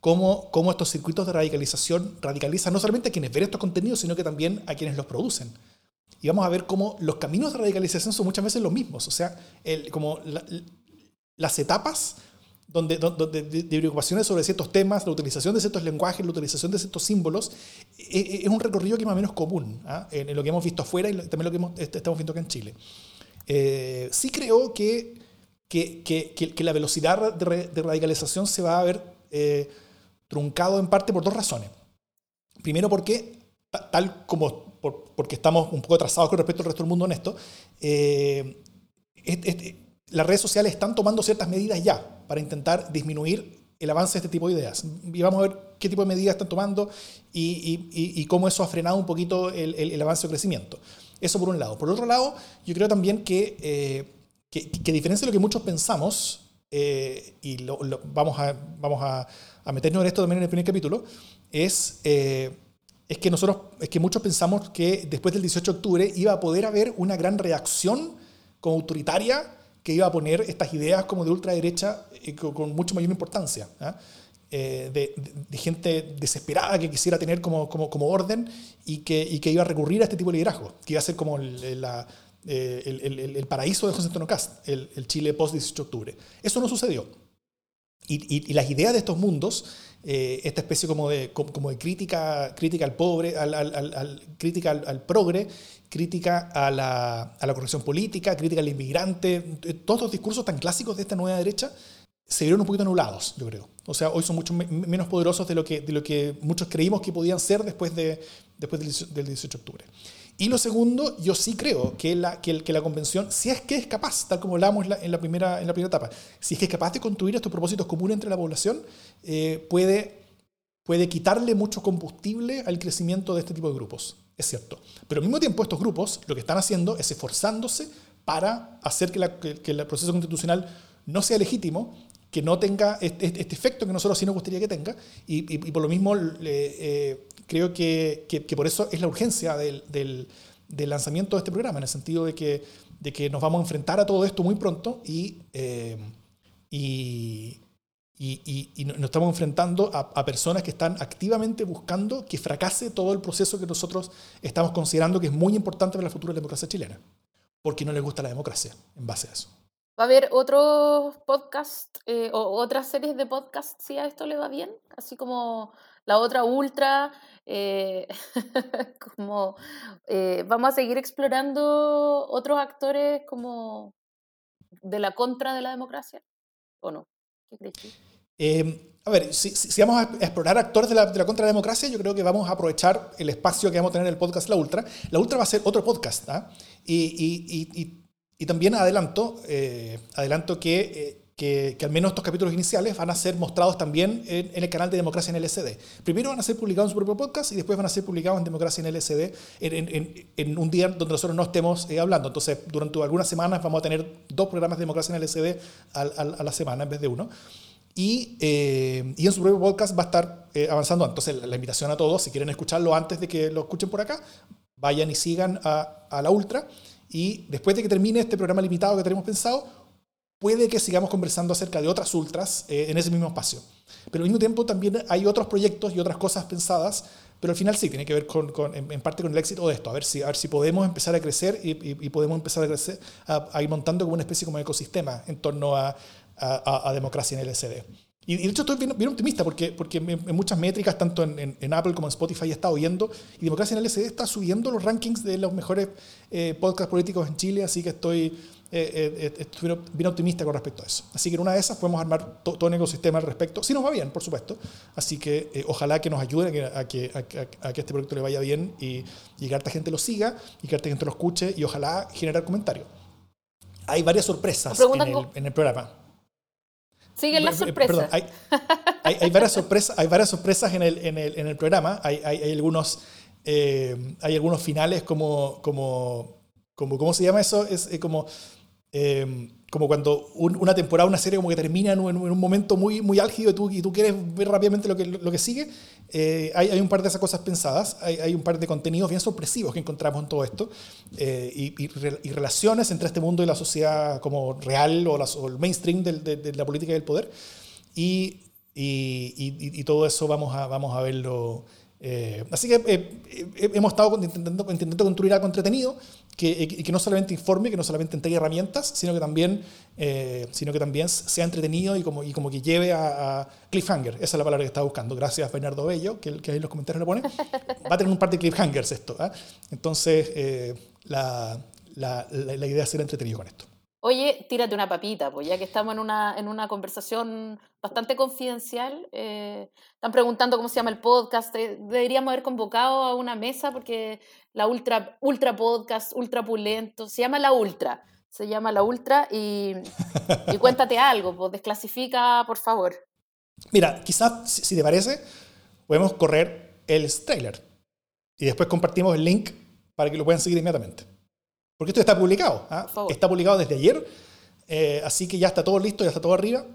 A: cómo, cómo, estos circuitos de radicalización radicalizan no solamente a quienes ven estos contenidos, sino que también a quienes los producen. Y vamos a ver cómo los caminos de radicalización son muchas veces los mismos. O sea, el, como las etapas donde, donde de, preocupaciones sobre ciertos temas, la utilización de ciertos lenguajes, la utilización de ciertos símbolos, e, e, es, un recorrido que es más o menos común ¿ah? en, lo que hemos visto afuera y también lo que hemos, estamos viendo acá en Chile. Eh, sí creo que, que, que, que, la velocidad de, radicalización se va a ver eh, truncado en parte por dos razones. Primero porque, tal como porque estamos un poco atrasados con respecto al resto del mundo en esto, eh, las redes sociales están tomando ciertas medidas ya para intentar disminuir el avance de este tipo de ideas. Y vamos a ver qué tipo de medidas están tomando y, cómo eso ha frenado un poquito el, avance o crecimiento. Eso por un lado. Por otro lado, yo creo también que, eh, que, que, a diferencia de lo que muchos pensamos, eh, y lo, vamos, a, vamos a, meternos en esto también en el primer capítulo, es, eh, es, que nosotros, es que muchos pensamos que después del 18 de octubre iba a poder haber una gran reacción como autoritaria que iba a poner estas ideas como de ultraderecha con, mucho mayor importancia. ¿ah? Eh, de, gente desesperada que quisiera tener como, como, como orden y que, y que, iba a recurrir a este tipo de liderazgo, que iba a ser como la, el, paraíso de José Antonio Cast, el, Chile post-18 de octubre. Eso no sucedió. Y, las ideas de estos mundos, esta especie como de, como de crítica, crítica al pobre, al, crítica al, progre, crítica a la, a la corrección política, crítica al inmigrante, todos los discursos tan clásicos de esta nueva derecha, se vieron un poquito anulados, yo creo. O sea, hoy son mucho menos poderosos de lo, que, de lo que muchos creímos que podían ser después, de, después del 18 de octubre. Y lo segundo, yo sí creo que la, que, que la convención, si es que es capaz, tal como hablábamos en la, primera, en la primera etapa, si es que es capaz de construir estos propósitos comunes entre la población, eh, puede, puede quitarle mucho combustible al crecimiento de este tipo de grupos. Es cierto. Pero al mismo tiempo, estos grupos lo que están haciendo es esforzándose para hacer que, la, que el proceso constitucional no sea legítimo que no tenga este, este, este, efecto que nosotros sí nos gustaría que tenga. Y, por lo mismo eh, creo que, que, por eso es la urgencia del, del, lanzamiento de este programa, en el sentido de que, de que nos vamos a enfrentar a todo esto muy pronto y, eh, y, y, nos estamos enfrentando a, a, personas que están activamente buscando que fracase todo el proceso que nosotros estamos considerando que es muy importante para la futura democracia chilena, porque no les gusta la democracia en base a eso.
B: ¿Va a haber otros podcasts eh, o otras series de podcasts si a esto le va bien? Así como la otra ultra, eh, como eh, vamos a seguir explorando otros actores como de la contra de la democracia, ¿o no? ¿Qué crees tú?
A: Em, a ver, si, si, vamos a explorar actores de la, de la contra democracia, yo creo que vamos a aprovechar el espacio que vamos a tener en el podcast La Ultra. La Ultra va a ser otro podcast, ¿ah? y, y, y y también adelanto, eh, adelanto eh, que, que, al menos estos capítulos iniciales van a ser mostrados también en, el canal de Democracia en LSD. Primero van a ser publicados en su propio podcast y después van a ser publicados en Democracia en LSD en, en, un día donde nosotros no estemos eh, hablando. Entonces, durante algunas semanas vamos a tener dos programas de Democracia en LSD a, a, la semana en vez de uno. Y, y, en su propio podcast va a estar avanzando. Entonces, la, invitación a todos, si quieren escucharlo antes de que lo escuchen por acá, vayan y sigan a, a la Ultra. Y después de que termine este programa limitado que tenemos pensado, puede que sigamos conversando acerca de otras ultras eh, en ese mismo espacio. Pero al mismo tiempo también hay otros proyectos y otras cosas pensadas, pero al final sí, tiene que ver con, en, parte con el éxito de esto, a ver si, a ver si podemos empezar a crecer y, podemos empezar a, crecer, a, ir montando como una especie como ecosistema en torno a, a democracia en el SD. Y, de hecho estoy bien, optimista porque, porque en, muchas métricas, tanto en, en, Apple como en Spotify, he estado viendo y Democracia en LCD está subiendo los rankings de los mejores eh, podcasts políticos en Chile, así que estoy, eh, eh bien optimista con respecto a eso. Así que en una de esas podemos armar todo un ecosistema al respecto, si nos va bien, por supuesto. Así que eh, ojalá que nos ayude a que, a, que, a, que, este proyecto le vaya bien y, y que harta gente lo siga y que harta gente lo escuche y ojalá generar comentarios. Hay varias sorpresas en el, en el programa.
B: Siguen las sorpresas.
A: hay, hay, varias sorpresas, hay varias sorpresas en el, en el, en el programa. Hay, hay algunos, eh, hay algunos finales como, como, como, ¿cómo se llama eso? Es eh, como... Eh, como cuando una temporada, una serie como que termina en un, momento muy, muy álgido y tú, y tú quieres ver rápidamente lo que, lo que sigue, eh, hay, hay, un par de esas cosas pensadas, hay, hay, un par de contenidos bien sorpresivos que encontramos en todo esto eh, y, y, relaciones entre este mundo y la sociedad como real o, o el mainstream de, de, la política y del poder. Y, y, todo eso vamos a, vamos a verlo eh, así que eh, eh, hemos estado intentando, intentando, construir algo entretenido que, que, no solamente informe, que no solamente entregue herramientas, sino que también, sino que también sea entretenido y como, y como que lleve a, cliffhanger. Esa es la palabra que estaba buscando. Gracias, Bernardo Bello, que, ahí en los comentarios lo pone. Va a tener un par de cliffhangers esto. ¿ah? Entonces, la, la, la idea es ser entretenido con esto.
B: Oye, tírate una papita, pues ya que estamos en una, en una conversación bastante confidencial. Eh, están preguntando cómo se llama el podcast. Eh, deberíamos haber convocado a una mesa porque la ultra, ultra podcast, ultra pulento, se llama la ultra. Se llama la ultra y, y cuéntate algo, pues desclasifica, por favor.
A: Mira, quizás, si te parece, podemos correr el trailer y después compartimos el link para que lo puedan seguir inmediatamente. Porque esto está publicado. ¿ah? Está publicado desde ayer. Eh, así que ya está todo listo, ya está todo arriba.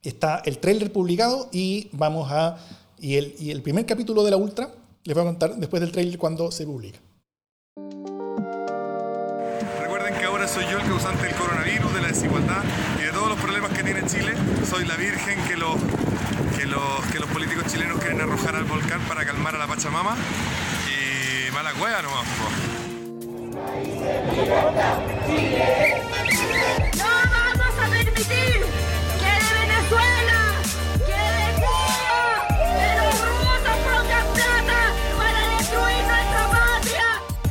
A: Está el trailer publicado y vamos a. Y el, y el primer capítulo de la Ultra les voy a contar después del trailer cuando se publica.
C: Recuerden que ahora soy yo el causante del coronavirus, de la desigualdad y de todos los problemas que tiene Chile. Soy la virgen que los, que los, que los políticos chilenos quieren arrojar al volcán para calmar a la Pachamama. Y mala cueva nomás.
D: No vamos a permitir que de Venezuela, que de Cuba, que los rusos pongan plata para destruir nuestra patria.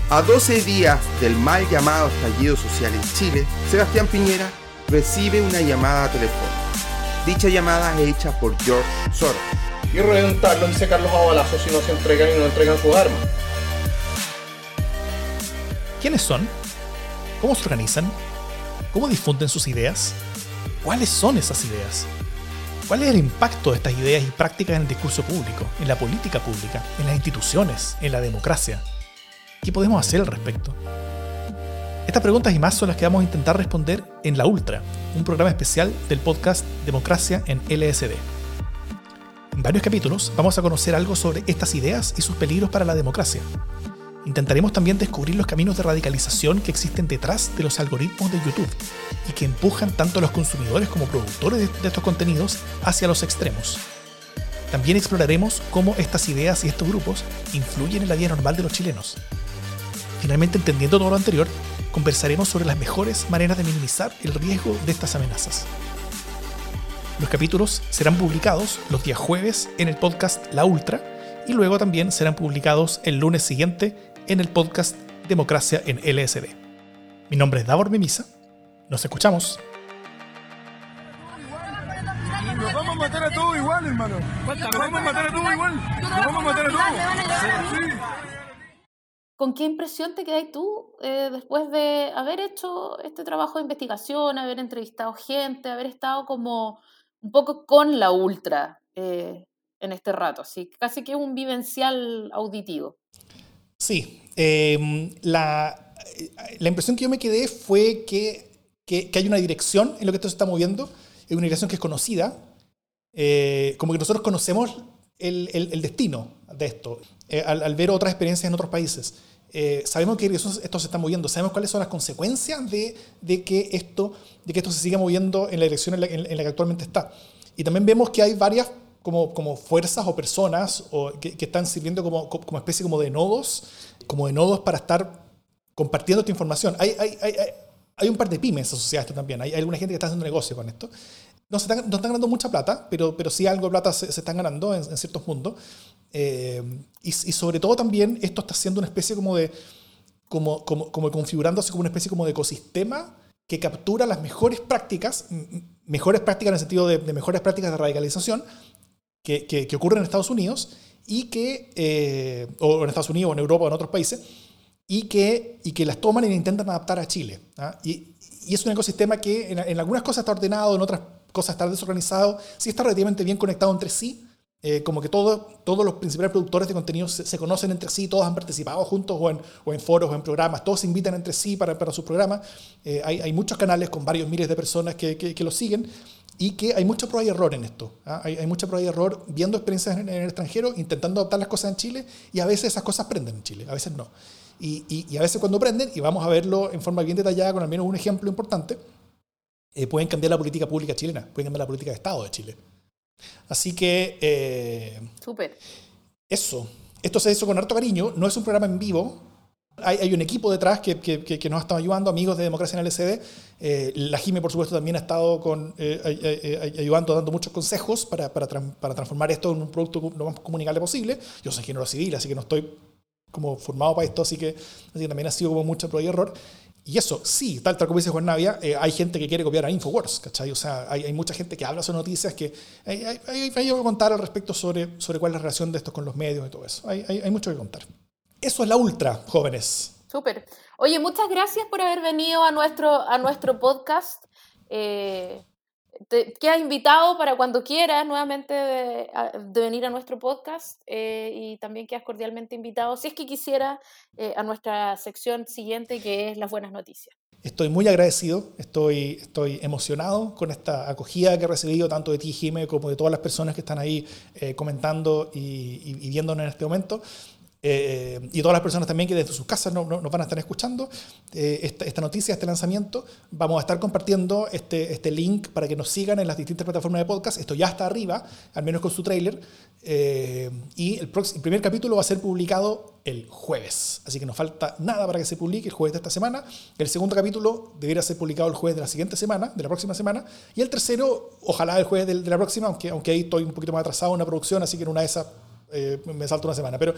E: A 12 días del mal llamado estallido social en Chile, Sebastián Piñera recibe una llamada telefónica. Dicha llamada es hecha por George Soros.
F: y reventarlo, dice Carlos a balazos si no se entregan y no entregan sus armas.
A: ¿Quiénes son? ¿Cómo se organizan? ¿Cómo difunden sus ideas? ¿Cuáles son esas ideas? ¿Cuál es el impacto de estas ideas y prácticas en el discurso público, en la política pública, en las instituciones, en la democracia? ¿Qué podemos hacer al respecto? Estas preguntas y más son las que vamos a intentar responder en La Ultra, un programa especial del podcast Democracia en LSD. En varios capítulos vamos a conocer algo sobre estas ideas y sus peligros para la democracia. Intentaremos también descubrir los caminos de radicalización que existen detrás de los algoritmos de YouTube y que empujan tanto a los consumidores como productores de, estos contenidos hacia los extremos. También exploraremos cómo estas ideas y estos grupos influyen en la vida normal de los chilenos. Finalmente, entendiendo todo lo anterior, conversaremos sobre las mejores maneras de minimizar el riesgo de estas amenazas. Los capítulos serán publicados los días jueves en el podcast La Ultra y luego también serán publicados el lunes siguiente en el podcast Democracia en LSD. Mi nombre es Davor Memisa. Nos escuchamos.
C: Nos vamos a matar a todos igual, hermano. Nos vamos a matar a todos igual. Nos vamos a matar a todos. Sí.
B: ¿Con qué impresión te quedas tú eh, después de haber hecho este trabajo de investigación, haber entrevistado gente, haber estado como un poco con la ultra eh, en este rato? Así, casi que un vivencial auditivo.
A: Sí, eh, la, la impresión que yo me quedé fue que, que, hay una dirección en lo que esto se está moviendo, es una dirección que es conocida, eh, como que nosotros conocemos el, el, destino de esto, eh, al, ver otras experiencias en otros países. Eh, sabemos que esto se está moviendo, sabemos cuáles son las consecuencias de, de, que, esto, de que esto se siga moviendo en la dirección en la que actualmente está. Y también vemos que hay varias como, como fuerzas o personas o que, que, están sirviendo como, como especie como de nodos, como de nodos para estar compartiendo esta información. Hay, hay, hay, hay un par de pymes asociadas a esto también, hay, alguna gente que está haciendo negocio con esto. No, se están, no están ganando mucha plata, pero, pero sí algo de plata se, se están ganando en, en ciertos mundos. Eh, y, y, sobre todo también esto está siendo una especie como de, como, como, como configurándose como una especie como de ecosistema que captura las mejores prácticas, mejores prácticas en el sentido de, de mejores prácticas de radicalización que, que, que, ocurren en Estados Unidos y que, eh, o en Estados Unidos o en Europa o en otros países, y que, y que las toman y intentan adaptar a Chile. ¿ah? Y, y, es un ecosistema que en, en, algunas cosas está ordenado, en otras cosas está desorganizado, sí está relativamente bien conectado entre sí, eh, como que todo, todos los principales productores de contenido se, se, conocen entre sí, todos han participado juntos o en, o en, foros o en programas, todos se invitan entre sí para, para sus programas. Eh, hay, hay, muchos canales con varios miles de personas que, que, que los siguen y que hay mucha prueba y error en esto. ¿ah? Hay, hay, mucha prueba y error viendo experiencias en, en, el extranjero, intentando adaptar las cosas en Chile y a veces esas cosas prenden en Chile, a veces no. Y, y, y a veces cuando prenden, y vamos a verlo en forma bien detallada con al menos un ejemplo importante, eh, pueden cambiar la política pública chilena, pueden cambiar la política de Estado de Chile. Así que... Eh,
B: Súper.
A: Eso. Esto se hizo con harto cariño. No es un programa en vivo. Hay, hay un equipo detrás que, que, que, nos ha estado ayudando, amigos de Democracia en LCD. Eh, la Jime, por supuesto, también ha estado con, eh, ayudando, dando muchos consejos para, para, para, transformar esto en un producto lo más comunicable posible. Yo soy ingeniero civil, así que no estoy como formado para esto, así que, así que también ha sido como mucha prueba y error. Y eso, sí, tal, tal como dice Juan Navia, eh, hay gente que quiere copiar a Infowars, ¿cachai? O sea, hay, hay mucha gente que habla sobre noticias que hay, hay, hay, que contar al respecto sobre, sobre cuál es la relación de esto con los medios y todo eso. Hay, hay, hay mucho que contar. Eso es la ultra, jóvenes.
B: Súper. Oye, muchas gracias por haber venido a nuestro, a nuestro podcast. Eh, te quedas invitado para cuando quieras nuevamente de, de venir a nuestro podcast eh, y también quedas cordialmente invitado, si es que quisiera, eh, a nuestra sección siguiente que es las buenas noticias.
A: Estoy muy agradecido, estoy, estoy emocionado con esta acogida que he recibido tanto de ti, Jime, como de todas las personas que están ahí eh, comentando y, y, y viéndonos en este momento. Eh, y todas las personas también que desde sus casas no- no- nos van a estar escuchando eh, esta, esta noticia, este lanzamiento. Vamos a estar compartiendo este, este link para que nos sigan en las distintas plataformas de podcast. Esto ya está arriba, al menos con su tráiler. Eh, y el, el primer capítulo va a ser publicado el jueves. Así que no falta nada para que se publique el jueves de esta semana. El segundo capítulo debería ser publicado el jueves de la siguiente semana, de la próxima semana. Y el tercero, ojalá el jueves de, la próxima, aunque, aunque ahí estoy un poquito más atrasado en la producción, así que en una de esas eh, me salto una semana. Pero,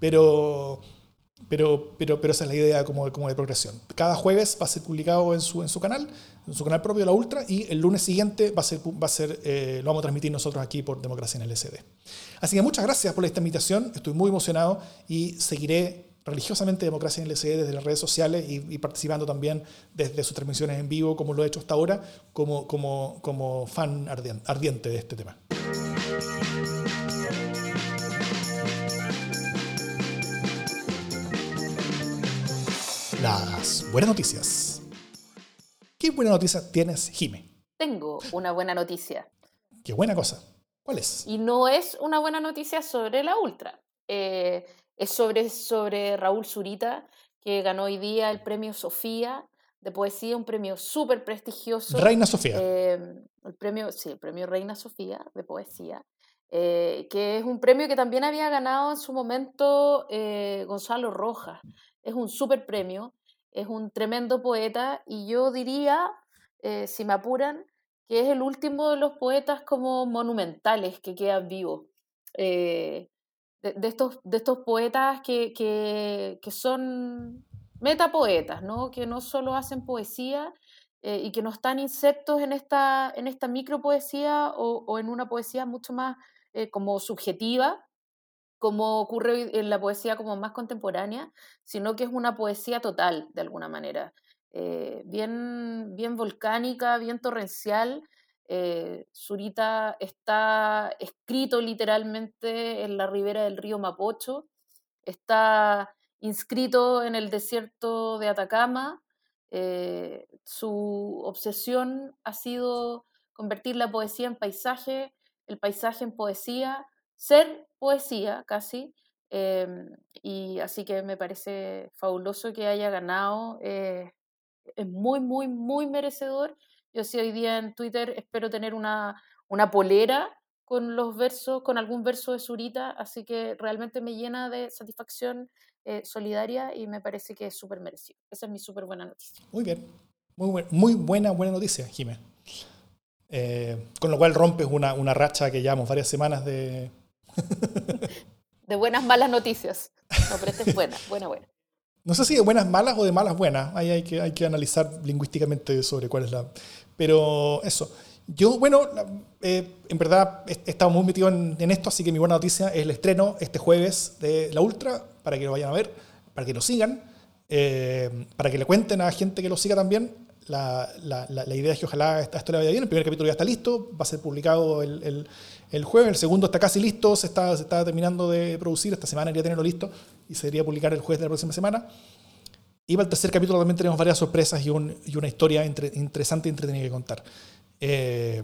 A: pero, pero, pero, pero esa es la idea como, como de progresión. Cada jueves va a ser publicado en su, en su canal, en su canal propio, La Ultra, y el lunes siguiente va a ser, va a ser, eh, lo vamos a transmitir nosotros aquí por Democracia en LSD. Así que muchas gracias por esta invitación, estoy muy emocionado y seguiré religiosamente Democracia en LSD desde las redes sociales y, y participando también desde sus transmisiones en vivo, como lo he hecho hasta ahora, como, como, como fan ardien- ardiente de este tema. Las buenas noticias. ¿Qué buena noticia tienes, Jime?
B: Tengo una buena noticia.
A: Qué buena cosa. ¿Cuál es?
B: Y no es una buena noticia sobre la Ultra. Eh, es sobre, sobre Raúl Zurita, que ganó hoy día el premio Sofía de poesía, un premio súper prestigioso.
A: Reina Sofía.
B: Eh, el premio, sí, el premio Reina Sofía de poesía, eh, que es un premio que también había ganado en su momento eh, Gonzalo Rojas. Es un súper premio, es un tremendo poeta y yo diría, eh, si me apuran, que es el último de los poetas como monumentales que quedan vivos. Eh, de, de estos, de estos poetas que, que, que son metapoetas, ¿no? que no solo hacen poesía eh, y que no están insertos en esta, en esta micropoesía o, o en una poesía mucho más eh, como subjetiva, como ocurre en la poesía como más contemporánea, sino que es una poesía total, de alguna manera, eh, bien, bien volcánica, bien torrencial. Eh, Zurita está escrito literalmente en la ribera del río Mapocho, está inscrito en el desierto de Atacama. eh, su obsesión ha sido convertir la poesía en paisaje, el paisaje en poesía, ser poesía casi. em, y así que me parece fabuloso que haya ganado. eh, es muy, muy, muy merecedor. Yo sí hoy día en Twitter espero tener una, una polera con los versos, con algún verso de Zurita, así que realmente me llena de satisfacción eh, solidaria y me parece que es súper merecido. Esa es mi súper buena noticia.
A: Muy bien. Muy, buen- muy buena, buena noticia, Jimé. Eh, con lo cual rompes una, una racha que llevamos varias semanas de...
B: De buenas, malas noticias. No, pero buena, buena, buena.
A: No sé si de buenas malas o de malas buenas. Ahí hay que, hay que analizar lingüísticamente sobre cuál es la... Pero eso. Yo, bueno, eh, en verdad he muy metido en, en esto, así que mi buena noticia es el estreno este jueves de La Ultra, para que lo vayan a ver, para que lo sigan, eh, para que le cuenten a gente que lo siga también. La, la- la- idea es que ojalá esto le vaya bien. El primer capítulo ya está listo, va a ser publicado el, el- el jueves, el segundo está casi listo, se está, se está terminando de producir, esta semana debería tenerlo listo y se debería publicar el jueves de la próxima semana. Y para el tercer capítulo también tenemos varias sorpresas y, un- y una historia entre- interesante y entretenida que contar. Eh,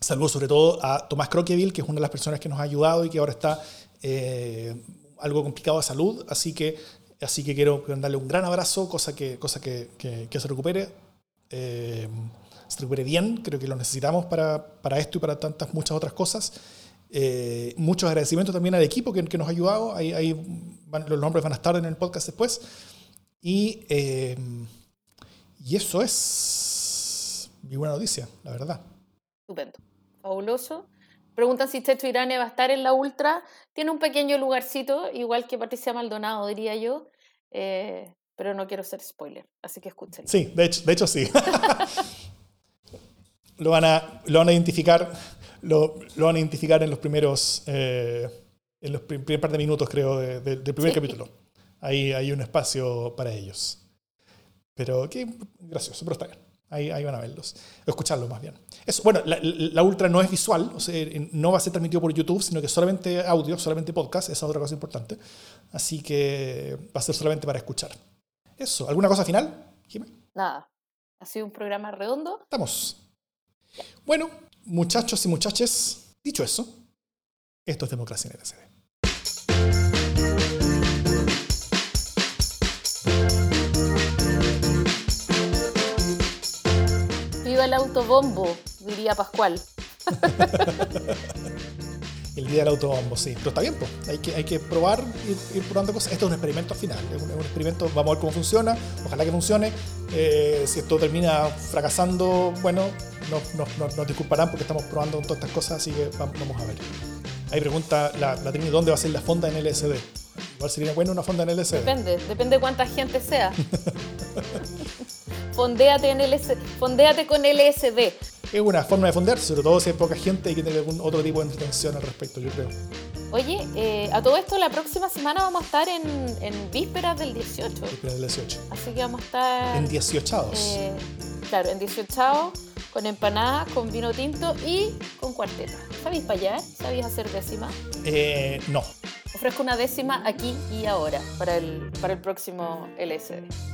A: saludos sobre todo a Tomás Croqueville, que es una de las personas que nos ha ayudado y que ahora está eh, algo complicado de salud, así que, así que quiero darle un gran abrazo, cosa que, cosa que, que- que se recupere. eh, se recupere bien, creo que lo necesitamos para, para esto y para tantas muchas otras cosas. Eh, muchos agradecimientos también al equipo que, que nos ha ayudado. Ahí, ahí van- los nombres van a estar en el podcast después. Y, eh, y eso es mi buena noticia, la verdad.
B: Estupendo. Fabuloso. Preguntan si Techo Irane va a estar en la Ultra. Tiene un pequeño lugarcito, igual que Patricia Maldonado, diría yo. Eh, pero no quiero ser spoiler, así que escúchenlo.
A: Sí, de hecho, de hecho sí. lo, van a, lo van a identificar, lo, lo van a identificar en los primeros, eh, en los prim- primer par de minutos, creo, de- de- del primer
B: Sí.
A: capítulo. Ahí hay un espacio para ellos. Pero qué gracioso, pero está bien. Ahí, ahí van a verlos. O escucharlos más bien. Eso, bueno, la, la- Ultra no es visual, o sea, no va a ser transmitido por YouTube, sino que solamente audio, solamente podcast. Esa es otra cosa importante. Así que va a ser solamente para escuchar. Eso. ¿Alguna cosa final, Jimé?
B: Nada, ha sido un programa redondo.
A: Estamos. Bueno, muchachos y muchaches, dicho eso, esto es Democracia en LSD.
B: Del autobombo, diría Pascual.
A: El día del autobombo, sí. Pero está bien, pues. Hay que, hay que probar, ir, ir probando cosas. Esto es un experimento al final. Es un, es un experimento, vamos a ver cómo funciona. Ojalá que funcione. Eh, si esto termina fracasando, bueno, nos, nos- nos- nos disculparán porque estamos probando con todas estas cosas, así que va- vamos a ver. Ahí pregunta la, la Trini, ¿dónde va a ser la fonda en LSD? Igual sería bueno una fonda en LSD.
B: Depende, depende cuánta gente sea. Fondéate, en LS, fondéate con LSD.
A: Es una forma de fondearse, sobre todo si hay poca gente y que tener algún otro tipo de entretención al respecto, yo creo.
B: Oye, eh, a todo esto la próxima semana vamos a estar en, en vísperas del 18.
A: El 18.
B: Así que vamos a estar...
A: En 18
B: eh, claro, en 18 con empanada, con vino tinto y con cuarteta. ¿Sabéis para allá? ¿Sabéis hacer décima?
A: eh, No.
B: Ofrezco una décima aquí y ahora para el, para el próximo LSD.